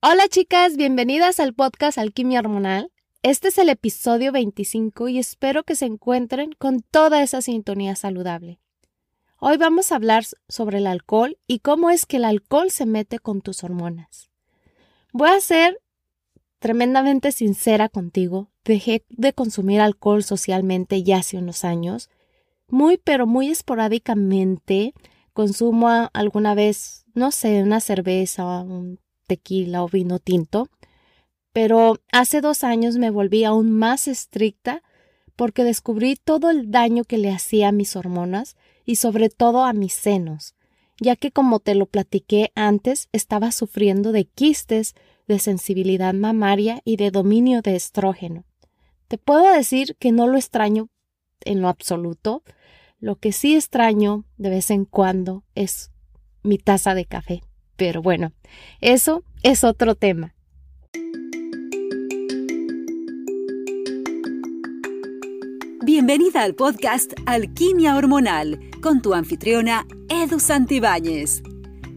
Hola chicas, bienvenidas al podcast Alquimia Hormonal. Este es el episodio 25 y espero que se encuentren con toda esa sintonía saludable. Hoy vamos a hablar sobre el alcohol y cómo es que el alcohol se mete con tus hormonas. Voy a ser tremendamente sincera contigo. Dejé de consumir alcohol socialmente ya hace unos años. Muy, pero muy esporádicamente consumo alguna vez, no sé, una cerveza, un tequila o vino tinto, pero hace dos años me volví aún más estricta porque descubrí todo el daño que le hacía a mis hormonas y sobre todo a mis senos, ya que como te lo platiqué antes, estaba sufriendo de quistes, de sensibilidad mamaria y de dominio de estrógeno. Te puedo decir que no lo extraño en lo absoluto, lo que sí extraño de vez en cuando es mi taza de café. Pero bueno, eso es otro tema. Bienvenida al podcast Alquimia Hormonal con tu anfitriona Edu Santibáñez.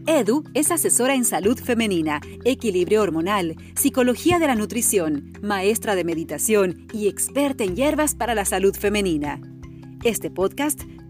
Edu es asesora en salud femenina, equilibrio hormonal, psicología de la nutrición, maestra de meditación y experta en hierbas para la salud femenina. Este podcast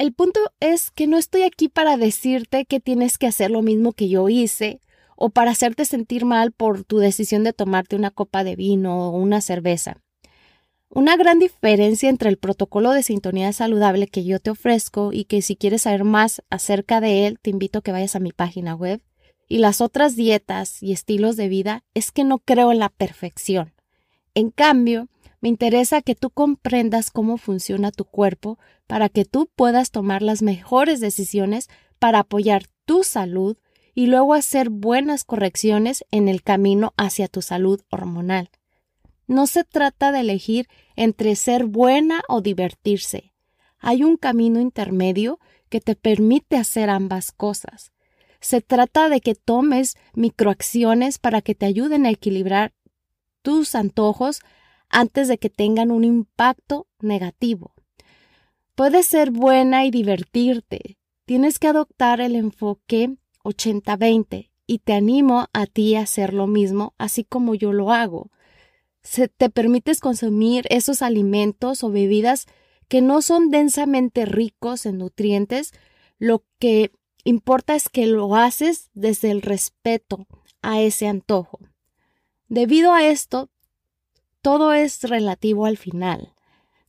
El punto es que no estoy aquí para decirte que tienes que hacer lo mismo que yo hice o para hacerte sentir mal por tu decisión de tomarte una copa de vino o una cerveza. Una gran diferencia entre el protocolo de sintonía saludable que yo te ofrezco y que si quieres saber más acerca de él, te invito a que vayas a mi página web, y las otras dietas y estilos de vida es que no creo en la perfección. En cambio, me interesa que tú comprendas cómo funciona tu cuerpo para que tú puedas tomar las mejores decisiones para apoyar tu salud y luego hacer buenas correcciones en el camino hacia tu salud hormonal. No se trata de elegir entre ser buena o divertirse. Hay un camino intermedio que te permite hacer ambas cosas. Se trata de que tomes microacciones para que te ayuden a equilibrar tus antojos antes de que tengan un impacto negativo. Puedes ser buena y divertirte. Tienes que adoptar el enfoque 80-20 y te animo a ti a hacer lo mismo, así como yo lo hago. Se te permites consumir esos alimentos o bebidas que no son densamente ricos en nutrientes, lo que importa es que lo haces desde el respeto a ese antojo. Debido a esto, todo es relativo al final.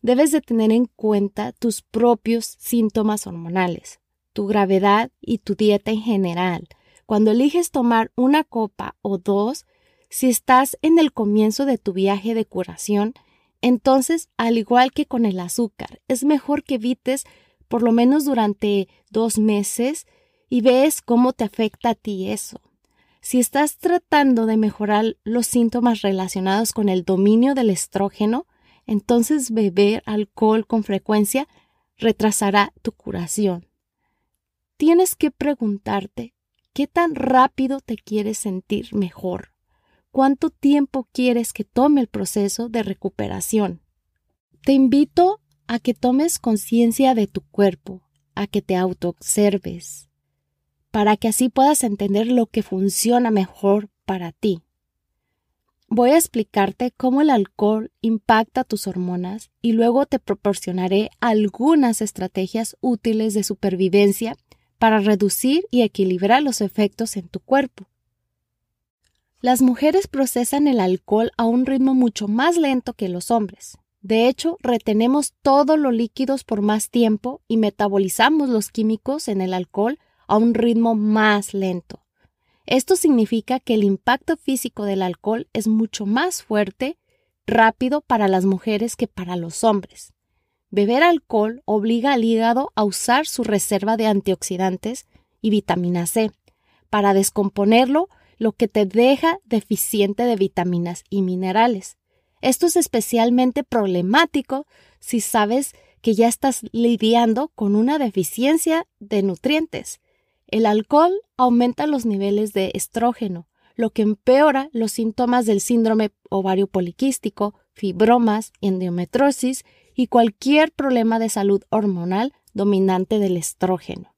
Debes de tener en cuenta tus propios síntomas hormonales, tu gravedad y tu dieta en general. Cuando eliges tomar una copa o dos, si estás en el comienzo de tu viaje de curación, entonces, al igual que con el azúcar, es mejor que evites por lo menos durante dos meses y ves cómo te afecta a ti eso. Si estás tratando de mejorar los síntomas relacionados con el dominio del estrógeno, entonces beber alcohol con frecuencia retrasará tu curación. Tienes que preguntarte qué tan rápido te quieres sentir mejor. ¿Cuánto tiempo quieres que tome el proceso de recuperación? Te invito a que tomes conciencia de tu cuerpo, a que te autoobserves, para que así puedas entender lo que funciona mejor para ti. Voy a explicarte cómo el alcohol impacta tus hormonas y luego te proporcionaré algunas estrategias útiles de supervivencia para reducir y equilibrar los efectos en tu cuerpo. Las mujeres procesan el alcohol a un ritmo mucho más lento que los hombres. De hecho, retenemos todos los líquidos por más tiempo y metabolizamos los químicos en el alcohol a un ritmo más lento. Esto significa que el impacto físico del alcohol es mucho más fuerte, rápido para las mujeres que para los hombres. Beber alcohol obliga al hígado a usar su reserva de antioxidantes y vitamina C para descomponerlo, lo que te deja deficiente de vitaminas y minerales. Esto es especialmente problemático si sabes que ya estás lidiando con una deficiencia de nutrientes. El alcohol aumenta los niveles de estrógeno, lo que empeora los síntomas del síndrome ovario poliquístico, fibromas, endometriosis y cualquier problema de salud hormonal dominante del estrógeno.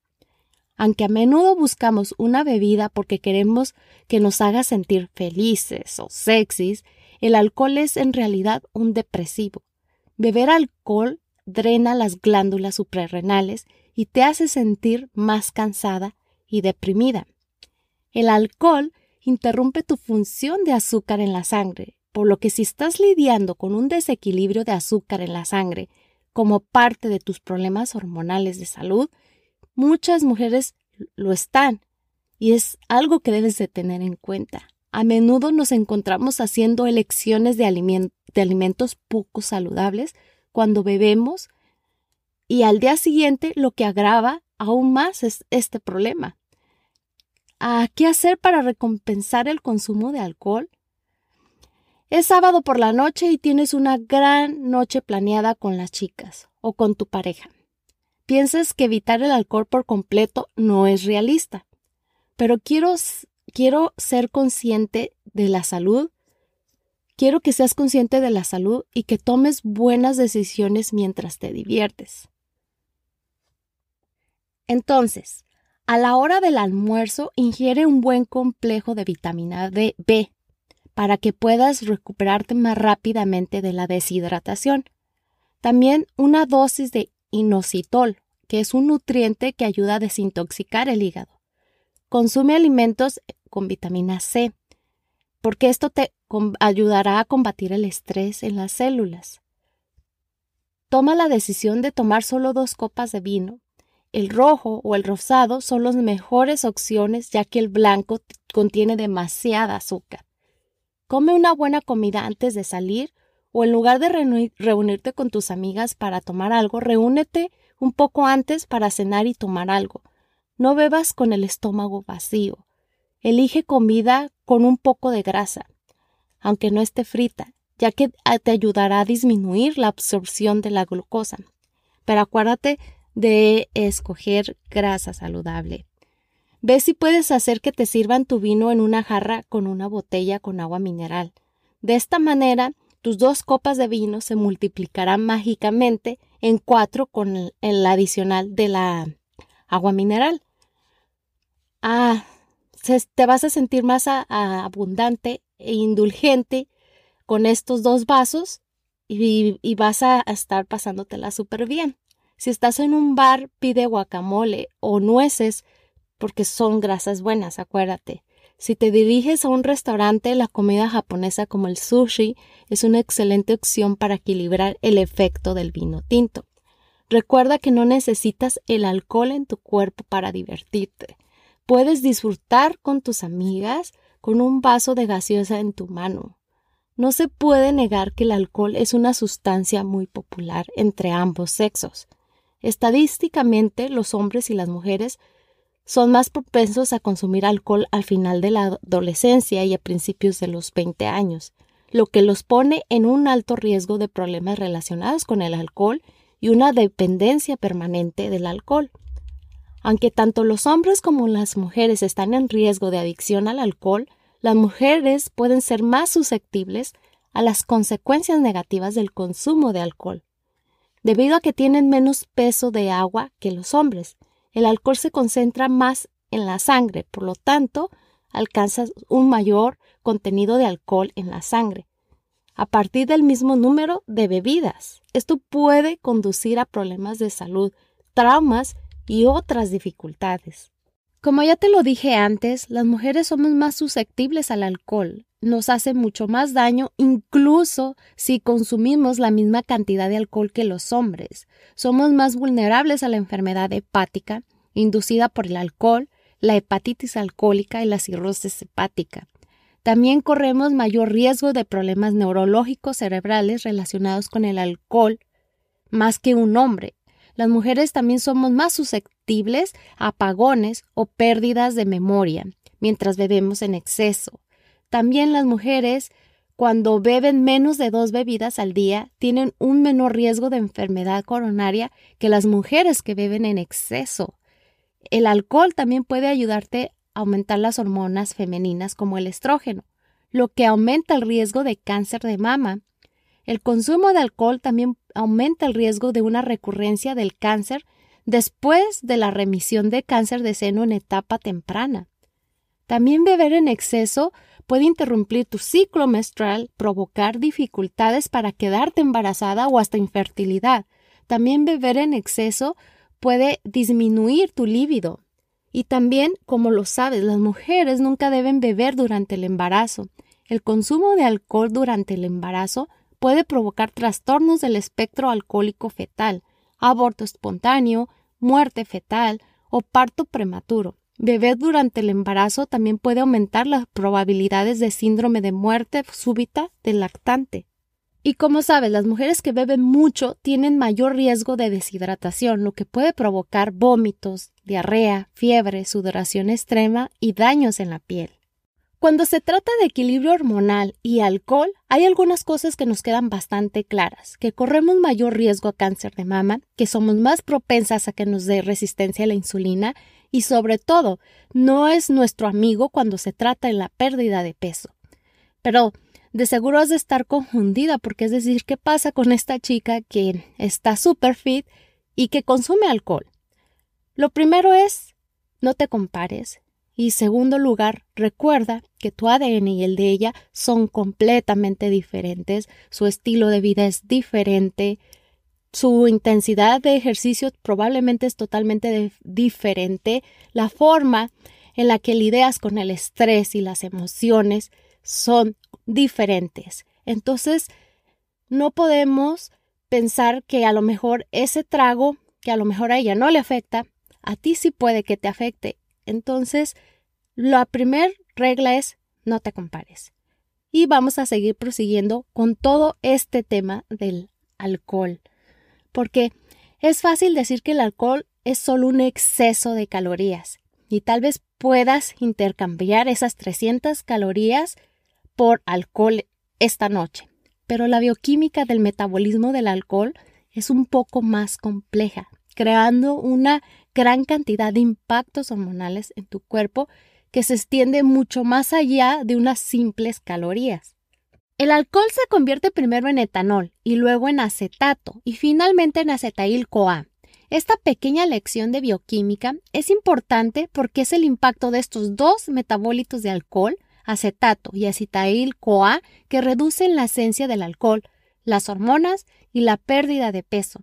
Aunque a menudo buscamos una bebida porque queremos que nos haga sentir felices o sexys, el alcohol es en realidad un depresivo. Beber alcohol drena las glándulas suprarrenales y te hace sentir más cansada y deprimida. El alcohol interrumpe tu función de azúcar en la sangre, por lo que si estás lidiando con un desequilibrio de azúcar en la sangre como parte de tus problemas hormonales de salud, muchas mujeres lo están y es algo que debes de tener en cuenta. A menudo nos encontramos haciendo elecciones de, alimentos poco saludables cuando bebemos y al día siguiente lo que agrava aún más es este problema. ¿A qué hacer para recompensar el consumo de alcohol? Es sábado por la noche y tienes una gran noche planeada con las chicas o con tu pareja. Piensas que evitar el alcohol por completo no es realista, pero quiero, quiero ser consciente de la salud. Quiero que seas consciente de la salud y que tomes buenas decisiones mientras te diviertes. Entonces, a la hora del almuerzo ingiere un buen complejo de vitamina D, B para que puedas recuperarte más rápidamente de la deshidratación. También una dosis de inositol, que es un nutriente que ayuda a desintoxicar el hígado. Consume alimentos con vitamina C, porque esto te ayudará a combatir el estrés en las células. Toma la decisión de tomar solo dos copas de vino. El rojo o el rosado son las mejores opciones ya que el blanco contiene demasiada azúcar. Come una buena comida antes de salir o en lugar de reunirte con tus amigas para tomar algo, reúnete un poco antes para cenar y tomar algo. No bebas con el estómago vacío. Elige comida con un poco de grasa, aunque no esté frita, ya que ah, te ayudará a disminuir la absorción de la glucosa. Pero acuérdate de escoger grasa saludable. Ve si puedes hacer que te sirvan tu vino en una jarra con una botella con agua mineral. De esta manera, tus dos copas de vino se multiplicarán mágicamente en cuatro con el, adicional de la agua mineral. Ah, te vas a sentir más abundante e indulgente con estos dos vasos y, vas a estar pasándotela súper bien. Si estás en un bar, pide guacamole o nueces porque son grasas buenas, acuérdate. Si te diriges a un restaurante, la comida japonesa como el sushi es una excelente opción para equilibrar el efecto del vino tinto. Recuerda que no necesitas el alcohol en tu cuerpo para divertirte. Puedes disfrutar con tus amigas con un vaso de gaseosa en tu mano. No se puede negar que el alcohol es una sustancia muy popular entre ambos sexos. Estadísticamente, los hombres y las mujeres son más propensos a consumir alcohol al final de la adolescencia y a principios de los 20 años, lo que los pone en un alto riesgo de problemas relacionados con el alcohol y una dependencia permanente del alcohol. Aunque tanto los hombres como las mujeres están en riesgo de adicción al alcohol, las mujeres pueden ser más susceptibles a las consecuencias negativas del consumo de alcohol, debido a que tienen menos peso de agua que los hombres, el alcohol se concentra más en la sangre, por lo tanto, alcanzas un mayor contenido de alcohol en la sangre, a partir del mismo número de bebidas. Esto puede conducir a problemas de salud, traumas y otras dificultades. Como ya te lo dije antes, las mujeres somos más susceptibles al alcohol. Nos hace mucho más daño incluso si consumimos la misma cantidad de alcohol que los hombres. Somos más vulnerables a la enfermedad hepática inducida por el alcohol, la hepatitis alcohólica y la cirrosis hepática. También corremos mayor riesgo de problemas neurológicos cerebrales relacionados con el alcohol más que un hombre. Las mujeres también somos más susceptibles a apagones o pérdidas de memoria mientras bebemos en exceso. También las mujeres cuando beben menos de dos bebidas al día, tienen un menor riesgo de enfermedad coronaria que las mujeres que beben en exceso. El alcohol también puede ayudarte a aumentar las hormonas femeninas como el estrógeno, lo que aumenta el riesgo de cáncer de mama. El consumo de alcohol también aumenta el riesgo de una recurrencia del cáncer después de la remisión de cáncer de seno en etapa temprana. También beber en exceso puede interrumpir tu ciclo menstrual, provocar dificultades para quedarte embarazada o hasta infertilidad. También beber en exceso puede disminuir tu líbido. Y también, como lo sabes, las mujeres nunca deben beber durante el embarazo. El consumo de alcohol durante el embarazo puede provocar trastornos del espectro alcohólico fetal, aborto espontáneo, muerte fetal o parto prematuro. Beber durante el embarazo también puede aumentar las probabilidades de síndrome de muerte súbita del lactante. Y como sabes, las mujeres que beben mucho tienen mayor riesgo de deshidratación, lo que puede provocar vómitos, diarrea, fiebre, sudoración extrema y daños en la piel. Cuando se trata de equilibrio hormonal y alcohol, hay algunas cosas que nos quedan bastante claras, que corremos mayor riesgo a cáncer de mama, que somos más propensas a que nos dé resistencia a la insulina y sobre todo, no es nuestro amigo cuando se trata de la pérdida de peso. Pero de seguro has de estar confundida porque es decir, ¿qué pasa con esta chica que está super fit y que consume alcohol? Lo primero es, no te compares, y segundo lugar, recuerda que tu ADN y el de ella son completamente diferentes, su estilo de vida es diferente, su intensidad de ejercicio probablemente es totalmente diferente, la forma en la que lidias con el estrés y las emociones son diferentes. Entonces, no podemos pensar que a lo mejor ese trago, que a lo mejor a ella no le afecta, a ti sí puede que te afecte entonces, la primera regla es no te compares. Y vamos a seguir prosiguiendo con todo este tema del alcohol. Porque es fácil decir que el alcohol es solo un exceso de calorías. Y tal vez puedas intercambiar esas 300 calorías por alcohol esta noche. Pero la bioquímica del metabolismo del alcohol es un poco más compleja, creando una gran cantidad de impactos hormonales en tu cuerpo que se extiende mucho más allá de unas simples calorías. El alcohol se convierte primero en etanol y luego en acetato y finalmente en acetil-CoA. Esta pequeña lección de bioquímica es importante porque es el impacto de estos dos metabolitos de alcohol, acetato y acetil-CoA, que reducen la esencia del alcohol, las hormonas y la pérdida de peso.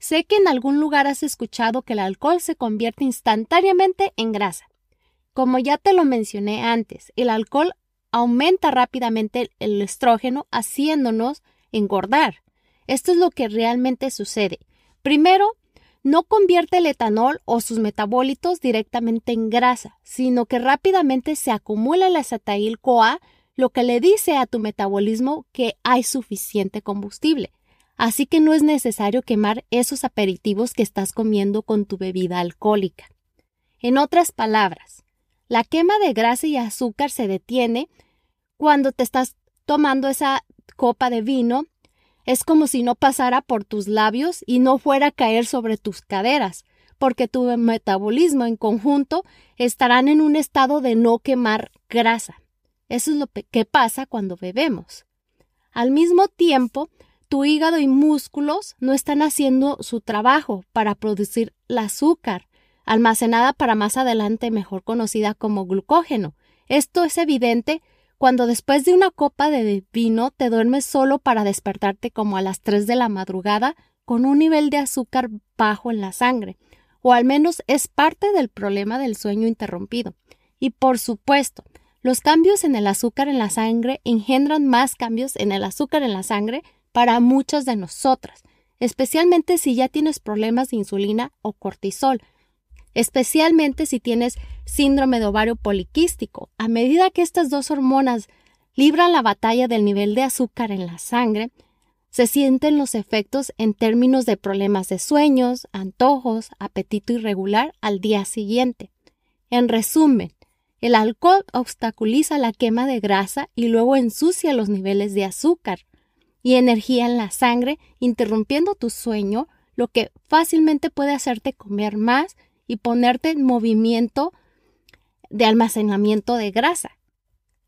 Sé que en algún lugar has escuchado que el alcohol se convierte instantáneamente en grasa. Como ya te lo mencioné antes, el alcohol aumenta rápidamente el estrógeno haciéndonos engordar. Esto es lo que realmente sucede. Primero, no convierte el etanol o sus metabolitos directamente en grasa, sino que rápidamente se acumula el acetil CoA, lo que le dice a tu metabolismo que hay suficiente combustible así que no es necesario quemar esos aperitivos que estás comiendo con tu bebida alcohólica. En otras palabras, la quema de grasa y azúcar se detiene cuando te estás tomando esa copa de vino. Es como si no pasara por tus labios y no fuera a caer sobre tus caderas, porque tu metabolismo en conjunto estarán en un estado de no quemar grasa. Eso es lo que pasa cuando bebemos. Al mismo tiempo, tu hígado y músculos no están haciendo su trabajo para producir el azúcar, almacenada para más adelante mejor conocida como glucógeno. Esto es evidente cuando después de una copa de vino te duermes solo para despertarte como a las 3 de la madrugada con un nivel de azúcar bajo en la sangre, o al menos es parte del problema del sueño interrumpido. Y por supuesto, los cambios en el azúcar en la sangre engendran más cambios en el azúcar en la sangre para muchas de nosotras, especialmente si ya tienes problemas de insulina o cortisol, especialmente si tienes síndrome de ovario poliquístico. A medida que estas dos hormonas libran la batalla del nivel de azúcar en la sangre, se sienten los efectos en términos de problemas de sueños, antojos, apetito irregular al día siguiente. En resumen, El alcohol obstaculiza la quema de grasa y luego ensucia los niveles de azúcar y energía en la sangre, interrumpiendo tu sueño, lo que fácilmente puede hacerte comer más y ponerte en movimiento de almacenamiento de grasa.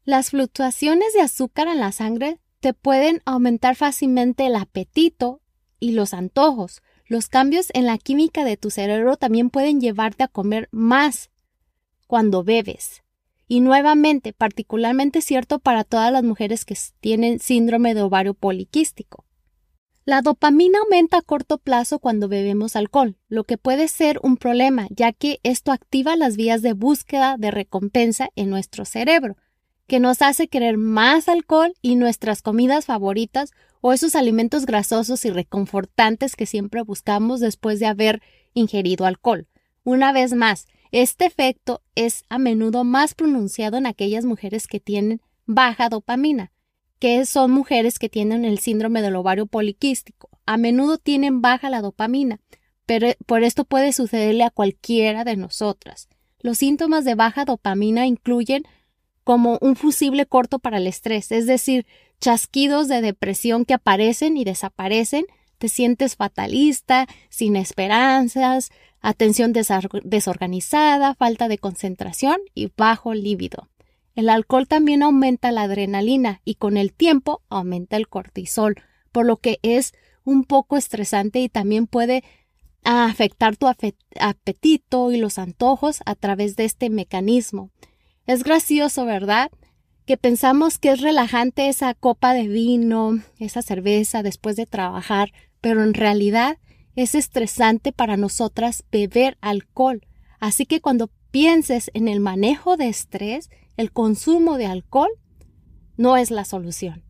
Las fluctuaciones de azúcar en la sangre te pueden aumentar fácilmente el apetito y los antojos. Los cambios en la química de tu cerebro también pueden llevarte a comer más cuando bebes. Y nuevamente, particularmente cierto para todas las mujeres que tienen síndrome de ovario poliquístico. La dopamina aumenta a corto plazo cuando bebemos alcohol, lo que puede ser un problema, ya que esto activa las vías de búsqueda de recompensa en nuestro cerebro, que nos hace querer más alcohol y nuestras comidas favoritas o esos alimentos grasosos y reconfortantes que siempre buscamos después de haber ingerido alcohol. Una vez más, este efecto es a menudo más pronunciado en aquellas mujeres que tienen baja dopamina, que son mujeres que tienen el síndrome del ovario poliquístico. A menudo tienen baja la dopamina, pero por esto puede sucederle a cualquiera de nosotras. Los síntomas de baja dopamina incluyen como un fusible corto para el estrés, es decir, chasquidos de depresión que aparecen y desaparecen, te sientes fatalista, sin esperanzas, atención desorganizada, falta de concentración y bajo líbido. El alcohol también aumenta la adrenalina y con el tiempo aumenta el cortisol, por lo que es un poco estresante y también puede afectar tu apetito y los antojos a través de este mecanismo. Es gracioso, ¿verdad? Que pensamos que es relajante esa copa de vino, esa cerveza después de trabajar, pero en realidad es estresante para nosotras beber alcohol. Así que cuando pienses en el manejo de estrés, el consumo de alcohol no es la solución.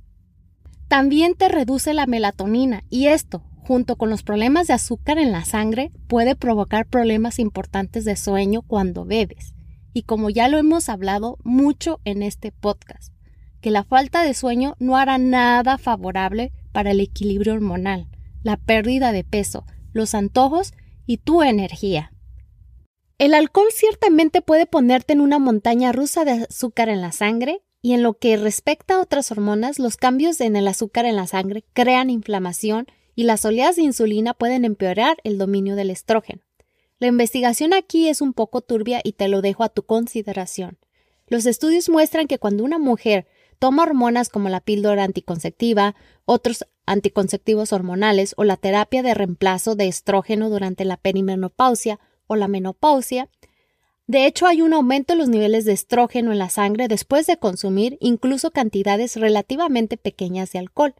También te reduce la melatonina y esto, junto con los problemas de azúcar en la sangre, puede provocar problemas importantes de sueño cuando bebes. Y como ya lo hemos hablado mucho en este podcast, que la falta de sueño no hará nada favorable para el equilibrio hormonal, la pérdida de peso, los antojos y tu energía. El alcohol ciertamente puede ponerte en una montaña rusa de azúcar en la sangre y en lo que respecta a otras hormonas, los cambios en el azúcar en la sangre crean inflamación y las oleadas de insulina pueden empeorar el dominio del estrógeno. La investigación aquí es un poco turbia y te lo dejo a tu consideración. Los estudios muestran que cuando una mujer toma hormonas como la píldora anticonceptiva, otros anticonceptivos hormonales o la terapia de reemplazo de estrógeno durante la perimenopausia o la menopausia. De hecho, hay un aumento en los niveles de estrógeno en la sangre después de consumir incluso cantidades relativamente pequeñas de alcohol.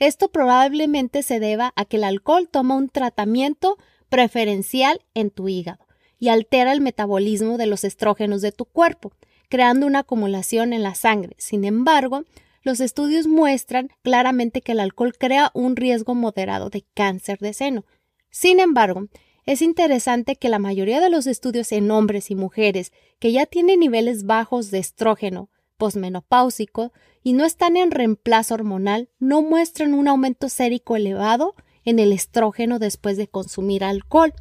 Esto probablemente se deba a que el alcohol toma un tratamiento preferencial en tu hígado y altera el metabolismo de los estrógenos de tu cuerpo, creando una acumulación en la sangre. Sin embargo, los estudios muestran claramente que el alcohol crea un riesgo moderado de cáncer de seno. Sin embargo, es interesante que la mayoría de los estudios en hombres y mujeres que ya tienen niveles bajos de estrógeno posmenopáusico y no están en reemplazo hormonal no muestran un aumento sérico elevado en el estrógeno después de consumir alcohol.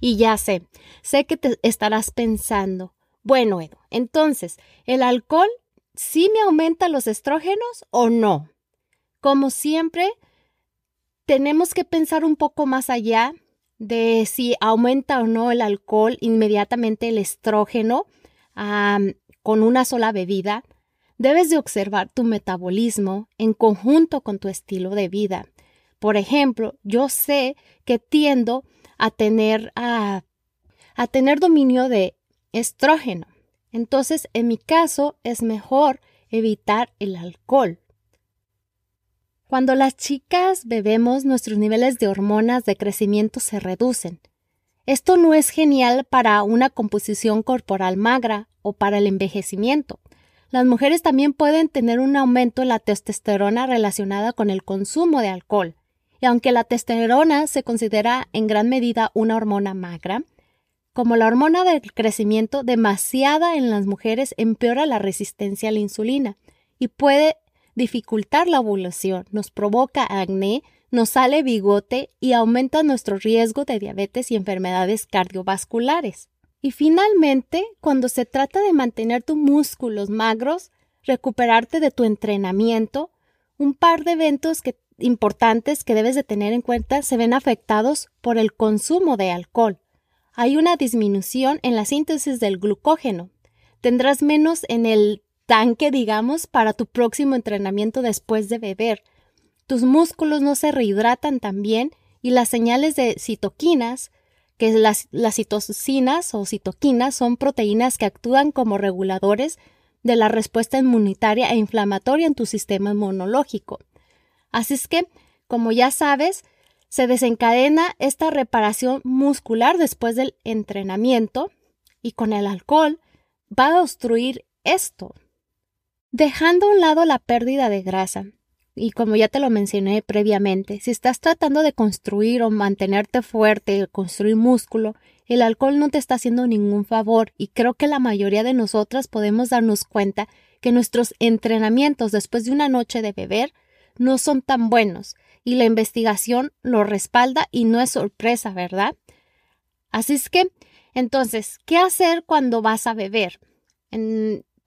Y ya sé, sé que te estarás pensando, bueno, Edo, entonces, ¿el alcohol sí me aumenta los estrógenos o no? Como siempre, tenemos que pensar un poco más allá de si aumenta o no el alcohol inmediatamente el estrógeno con una sola bebida, debes de observar tu metabolismo en conjunto con tu estilo de vida. Por ejemplo, yo sé que tiendo a tener, a tener dominio de estrógeno. Entonces, en mi caso, es mejor evitar el alcohol. Cuando las chicas bebemos, nuestros niveles de hormonas de crecimiento se reducen. Esto no es genial para una composición corporal magra o para el envejecimiento. Las mujeres también pueden tener un aumento en la testosterona relacionada con el consumo de alcohol. Y aunque la testosterona se considera en gran medida una hormona magra, como la hormona del crecimiento demasiada en las mujeres empeora la resistencia a la insulina y puede dificultar la ovulación, nos provoca acné, nos sale bigote y aumenta nuestro riesgo de diabetes y enfermedades cardiovasculares. Y finalmente, cuando se trata de mantener tus músculos magros, recuperarte de tu entrenamiento, un par de eventos importantes que debes de tener en cuenta se ven afectados por el consumo de alcohol. Hay una disminución en la síntesis del glucógeno. Tendrás menos en el tanque, digamos, para tu próximo entrenamiento después de beber. Tus músculos no se rehidratan tan bien y las señales de citoquinas, que las, las citocinas o citoquinas son proteínas que actúan como reguladores de la respuesta inmunitaria e inflamatoria en tu sistema inmunológico. Así es que, como ya sabes, se desencadena esta reparación muscular después del entrenamiento y con el alcohol va a obstruir esto. Dejando a un lado la pérdida de grasa, y como ya te lo mencioné previamente, si estás tratando de construir o mantenerte fuerte, construir músculo, el alcohol no te está haciendo ningún favor y creo que la mayoría de nosotras podemos darnos cuenta que nuestros entrenamientos después de una noche de beber no son tan buenos y la investigación lo respalda y no es sorpresa, ¿verdad? Así es que, entonces, ¿qué hacer cuando vas a beber?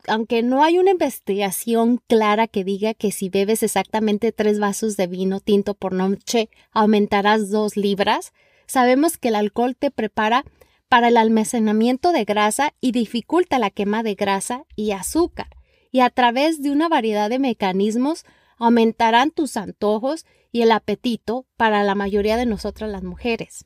Aunque no hay una investigación clara que diga que si bebes exactamente tres vasos de vino tinto por noche aumentarás dos libras, sabemos que el alcohol te prepara para el almacenamiento de grasa y dificulta la quema de grasa y azúcar, y a través de una variedad de mecanismos aumentarán tus antojos y el apetito para la mayoría de nosotras las mujeres.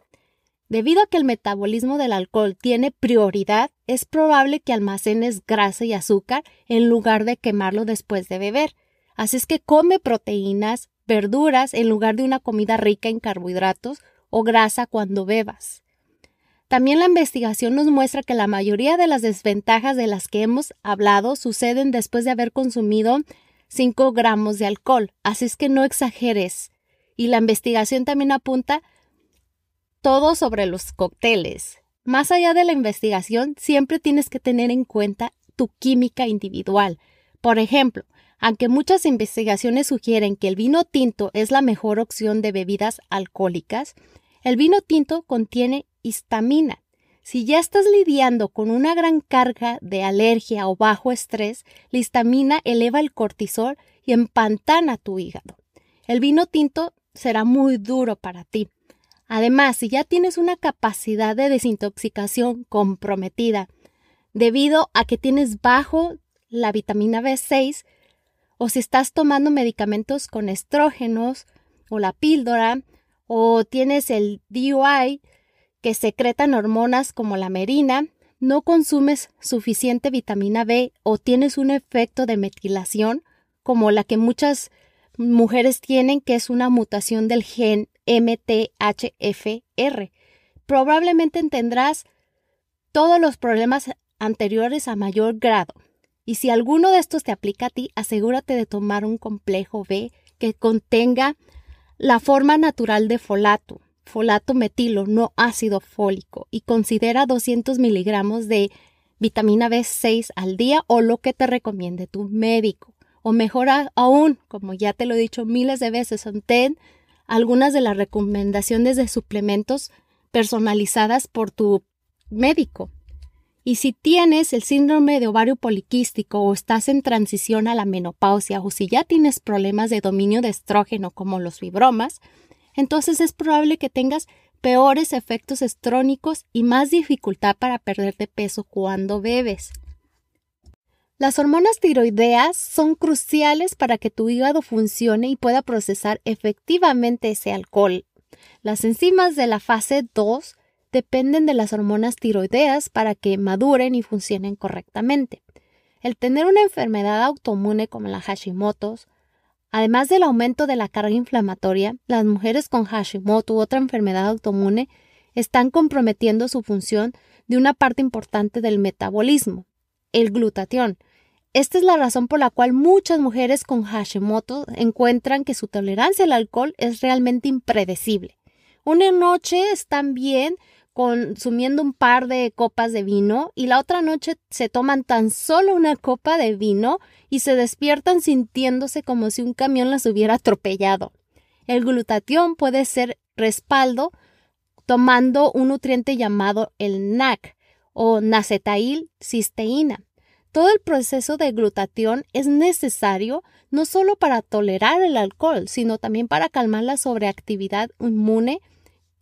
Debido a que el metabolismo del alcohol tiene prioridad, es probable que almacenes grasa y azúcar en lugar de quemarlo después de beber. Así es que come proteínas, verduras en lugar de una comida rica en carbohidratos o grasa cuando bebas. También la investigación nos muestra que la mayoría de las desventajas de las que hemos hablado suceden después de haber consumido 5 gramos de alcohol, así es que no exageres. Y la investigación también apunta todo sobre los cócteles. Más allá de la investigación, siempre tienes que tener en cuenta tu química individual. Por ejemplo, aunque muchas investigaciones sugieren que el vino tinto es la mejor opción de bebidas alcohólicas, el vino tinto contiene histamina. Si ya estás lidiando con una gran carga de alergia o bajo estrés, la histamina eleva el cortisol y empantana tu hígado. El vino tinto será muy duro para ti. Además, si ya tienes una capacidad de desintoxicación comprometida debido a que tienes bajo la vitamina B6 o si estás tomando medicamentos con estrógenos o la píldora o tienes el DUI que secretan hormonas como la merina, no consumes suficiente vitamina B o tienes un efecto de metilación como la que muchas mujeres tienen, que es una mutación del gen MTHFR. Probablemente tendrás todos los problemas anteriores a mayor grado. Y si alguno de estos te aplica a ti, asegúrate de tomar un complejo B que contenga la forma natural de folato, folato metilo, no ácido fólico, y considera 200 miligramos de vitamina B6 al día o lo que te recomiende tu médico. O mejor aún, como ya te lo he dicho miles de veces, son ten algunas de las recomendaciones de suplementos personalizadas por tu médico. Y si tienes el síndrome de ovario poliquístico o estás en transición a la menopausia o si ya tienes problemas de dominio de estrógeno como los fibromas, entonces es probable que tengas peores efectos estrónicos y más dificultad para perder de peso cuando bebes. Las hormonas tiroideas son cruciales para que tu hígado funcione y pueda procesar efectivamente ese alcohol. Las enzimas de la fase 2 dependen de las hormonas tiroideas para que maduren y funcionen correctamente. El tener una enfermedad autoinmune como la Hashimoto, además del aumento de la carga inflamatoria, las mujeres con Hashimoto u otra enfermedad autoinmune están comprometiendo su función de una parte importante del metabolismo, el glutatión, esta es la razón por la cual muchas mujeres con Hashimoto encuentran que su tolerancia al alcohol es realmente impredecible. Una noche están bien consumiendo un par de copas de vino y la otra noche se toman tan solo una copa de vino y se despiertan sintiéndose como si un camión las hubiera atropellado. El glutatión puede ser respaldo tomando un nutriente llamado el NAC o nacetail cisteína. Todo el proceso de glutatión es necesario no solo para tolerar el alcohol, sino también para calmar la sobreactividad inmune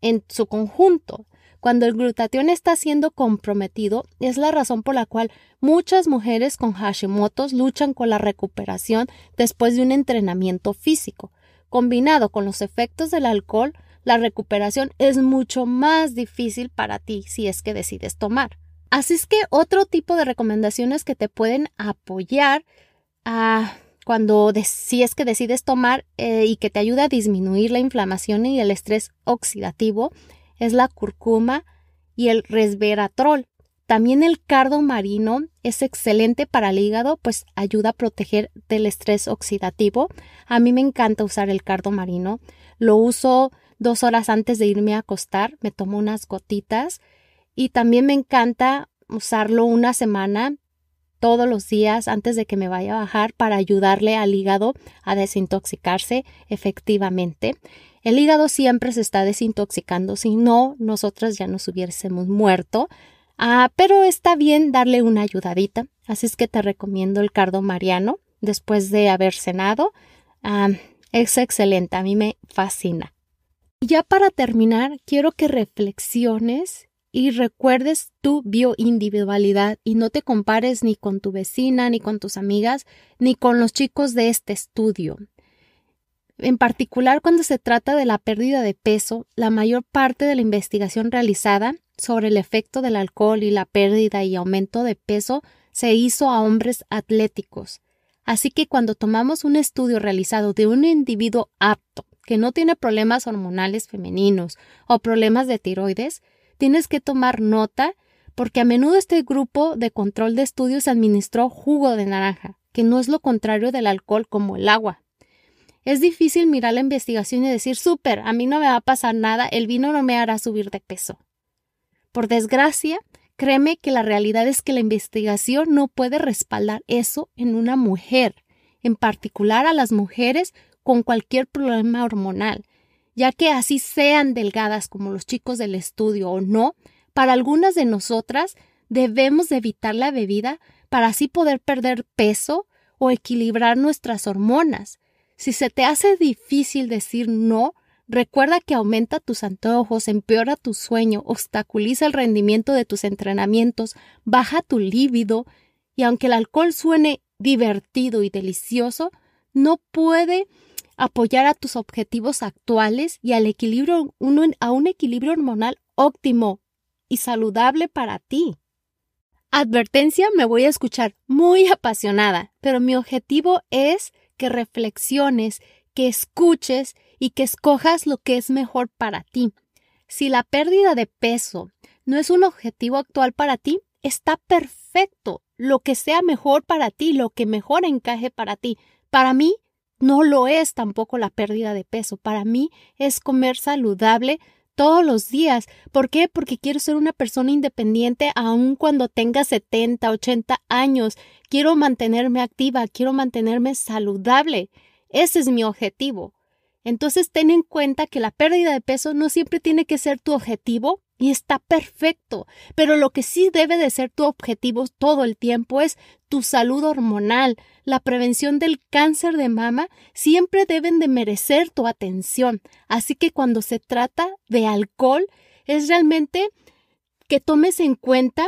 en su conjunto. Cuando el glutatión está siendo comprometido, es la razón por la cual muchas mujeres con Hashimoto's luchan con la recuperación después de un entrenamiento físico. Combinado con los efectos del alcohol, la recuperación es mucho más difícil para ti si es que decides tomar. Así es que otro tipo de recomendaciones que te pueden apoyar a cuando si es que decides tomar eh, y que te ayuda a disminuir la inflamación y el estrés oxidativo es la curcuma y el resveratrol. También el cardo marino es excelente para el hígado, pues ayuda a proteger del estrés oxidativo. A mí me encanta usar el cardo marino. Lo uso dos horas antes de irme a acostar, me tomo unas gotitas y también me encanta usarlo una semana todos los días antes de que me vaya a bajar para ayudarle al hígado a desintoxicarse efectivamente. El hígado siempre se está desintoxicando, si no, nosotras ya nos hubiésemos muerto. Ah, pero está bien darle una ayudadita. Así es que te recomiendo el cardo mariano después de haber cenado. Ah, es excelente, a mí me fascina. Ya para terminar, quiero que reflexiones y recuerdes tu bioindividualidad y no te compares ni con tu vecina, ni con tus amigas, ni con los chicos de este estudio. En particular, cuando se trata de la pérdida de peso, la mayor parte de la investigación realizada sobre el efecto del alcohol y la pérdida y aumento de peso se hizo a hombres atléticos. Así que cuando tomamos un estudio realizado de un individuo apto que no tiene problemas hormonales femeninos o problemas de tiroides, tienes que tomar nota porque a menudo este grupo de control de estudios administró jugo de naranja, que no es lo contrario del alcohol como el agua. Es difícil mirar la investigación y decir, súper, a mí no me va a pasar nada, el vino no me hará subir de peso. Por desgracia, créeme que la realidad es que la investigación no puede respaldar eso en una mujer, en particular a las mujeres con cualquier problema hormonal, ya que así sean delgadas como los chicos del estudio o no, para algunas de nosotras debemos de evitar la bebida para así poder perder peso o equilibrar nuestras hormonas. Si se te hace difícil decir no, recuerda que aumenta tus antojos, empeora tu sueño, obstaculiza el rendimiento de tus entrenamientos, baja tu líbido y aunque el alcohol suene divertido y delicioso, no puede apoyar a tus objetivos actuales y al equilibrio, a un equilibrio hormonal óptimo y saludable para ti. Advertencia, me voy a escuchar muy apasionada, pero mi objetivo es que reflexiones, que escuches y que escojas lo que es mejor para ti. Si la pérdida de peso no es un objetivo actual para ti, está perfecto. Lo que sea mejor para ti, lo que mejor encaje para ti. Para mí, no lo es tampoco la pérdida de peso. Para mí es comer saludable todos los días. ¿Por qué? Porque quiero ser una persona independiente aun cuando tenga 70, 80 años. Quiero mantenerme activa, quiero mantenerme saludable. Ese es mi objetivo. Entonces ten en cuenta que la pérdida de peso no siempre tiene que ser tu objetivo y está perfecto, pero lo que sí debe de ser tu objetivo todo el tiempo es tu salud hormonal, la prevención del cáncer de mama, siempre deben de merecer tu atención. Así que cuando se trata de alcohol, es realmente que tomes en cuenta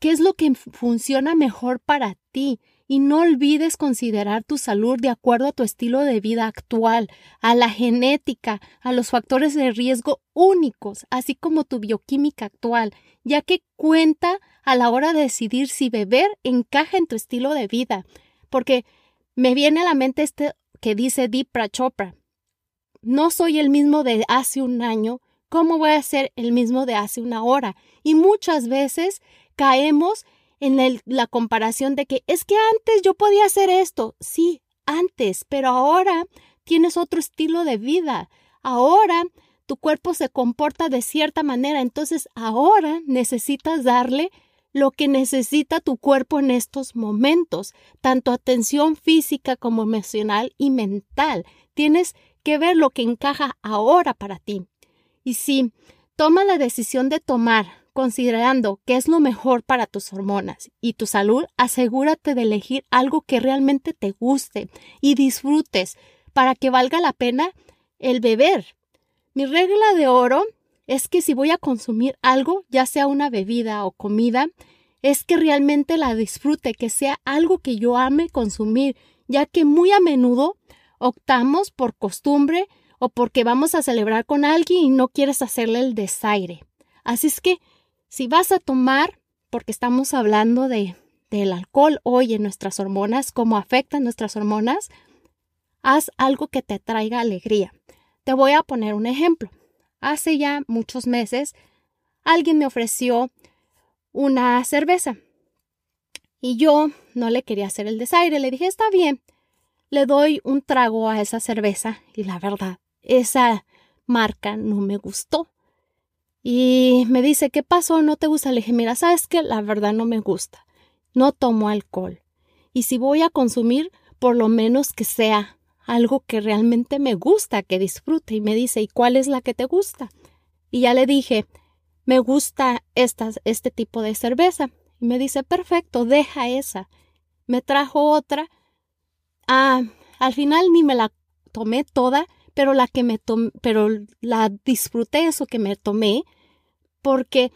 qué es lo que funciona mejor para ti y no olvides considerar tu salud de acuerdo a tu estilo de vida actual, a la genética, a los factores de riesgo únicos, así como tu bioquímica actual, ya que cuenta a la hora de decidir si beber encaja en tu estilo de vida. Porque me viene a la mente este que dice Deepak Chopra. No soy el mismo de hace un año, ¿cómo voy a ser el mismo de hace una hora? Y muchas veces caemos en la comparación de que es que antes yo podía hacer esto. Sí, antes, pero ahora tienes otro estilo de vida. Ahora tu cuerpo se comporta de cierta manera, entonces ahora necesitas darle lo que necesita tu cuerpo en estos momentos, tanto atención física como emocional y mental. Tienes que ver lo que encaja ahora para ti. Y si toma la decisión de tomar considerando qué es lo mejor para tus hormonas y tu salud, asegúrate de elegir algo que realmente te guste y disfrutes para que valga la pena el beber. Mi regla de oro es que si voy a consumir algo, ya sea una bebida o comida, es que realmente la disfrute, que sea algo que yo ame consumir, ya que muy a menudo optamos por costumbre o porque vamos a celebrar con alguien y no quieres hacerle el desaire. Así es que si vas a tomar, porque estamos hablando de, del alcohol hoy en nuestras hormonas, cómo afectan nuestras hormonas, haz algo que te traiga alegría. Te voy a poner un ejemplo. Hace ya muchos meses alguien me ofreció una cerveza y yo no le quería hacer el desaire. Le dije, está bien, le doy un trago a esa cerveza y la verdad, esa marca no me gustó. Y me dice, ¿qué pasó? ¿No te gusta? Le dije, mira, sabes que la verdad no me gusta. No tomo alcohol. Y si voy a consumir, por lo menos que sea algo que realmente me gusta, que disfrute. Y me dice, ¿y cuál es la que te gusta? Y ya le dije, me gusta esta, este tipo de cerveza. Y me dice, perfecto, deja esa. Me trajo otra. Ah, al final ni me la tomé toda, pero la que me tomé, pero la disfruté eso que me tomé porque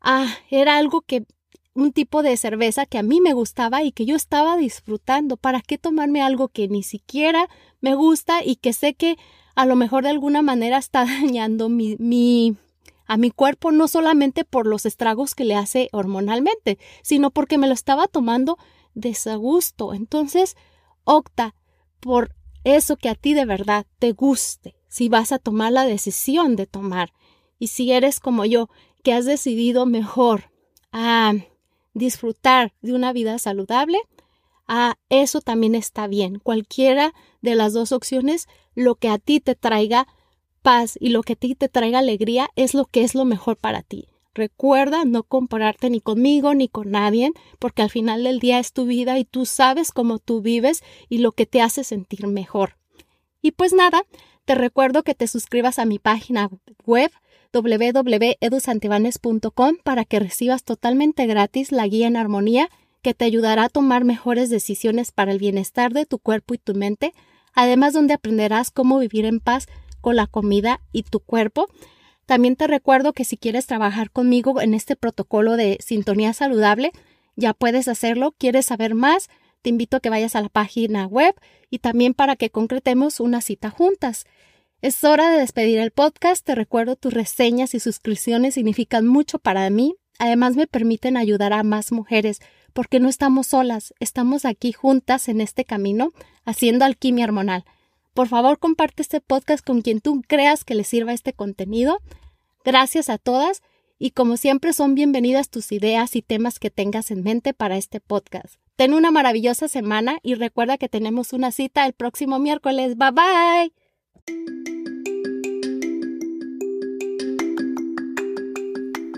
ah, era algo que un tipo de cerveza que a mí me gustaba y que yo estaba disfrutando. ¿Para qué tomarme algo que ni siquiera me gusta y que sé que a lo mejor de alguna manera está dañando mi, mi a mi cuerpo no solamente por los estragos que le hace hormonalmente, sino porque me lo estaba tomando desagusto. Entonces, opta por eso que a ti de verdad te guste, si vas a tomar la decisión de tomar. Y si eres como yo, que has decidido mejor a disfrutar de una vida saludable, a eso también está bien. Cualquiera de las dos opciones, lo que a ti te traiga paz y lo que a ti te traiga alegría es lo que es lo mejor para ti. Recuerda no compararte ni conmigo ni con nadie, porque al final del día es tu vida y tú sabes cómo tú vives y lo que te hace sentir mejor. Y pues nada, te recuerdo que te suscribas a mi página web www.edusantibanes.com para que recibas totalmente gratis la guía en armonía que te ayudará a tomar mejores decisiones para el bienestar de tu cuerpo y tu mente, además donde aprenderás cómo vivir en paz con la comida y tu cuerpo también te recuerdo que si quieres trabajar conmigo en este protocolo de sintonía saludable, ya puedes hacerlo. ¿Quieres saber más? Te invito a que vayas a la página web y también para que concretemos una cita juntas. Es hora de despedir el podcast. Te recuerdo tus reseñas y suscripciones significan mucho para mí. Además me permiten ayudar a más mujeres porque no estamos solas, estamos aquí juntas en este camino haciendo alquimia hormonal. Por favor, comparte este podcast con quien tú creas que le sirva este contenido. Gracias a todas y como siempre son bienvenidas tus ideas y temas que tengas en mente para este podcast. Ten una maravillosa semana y recuerda que tenemos una cita el próximo miércoles. Bye bye.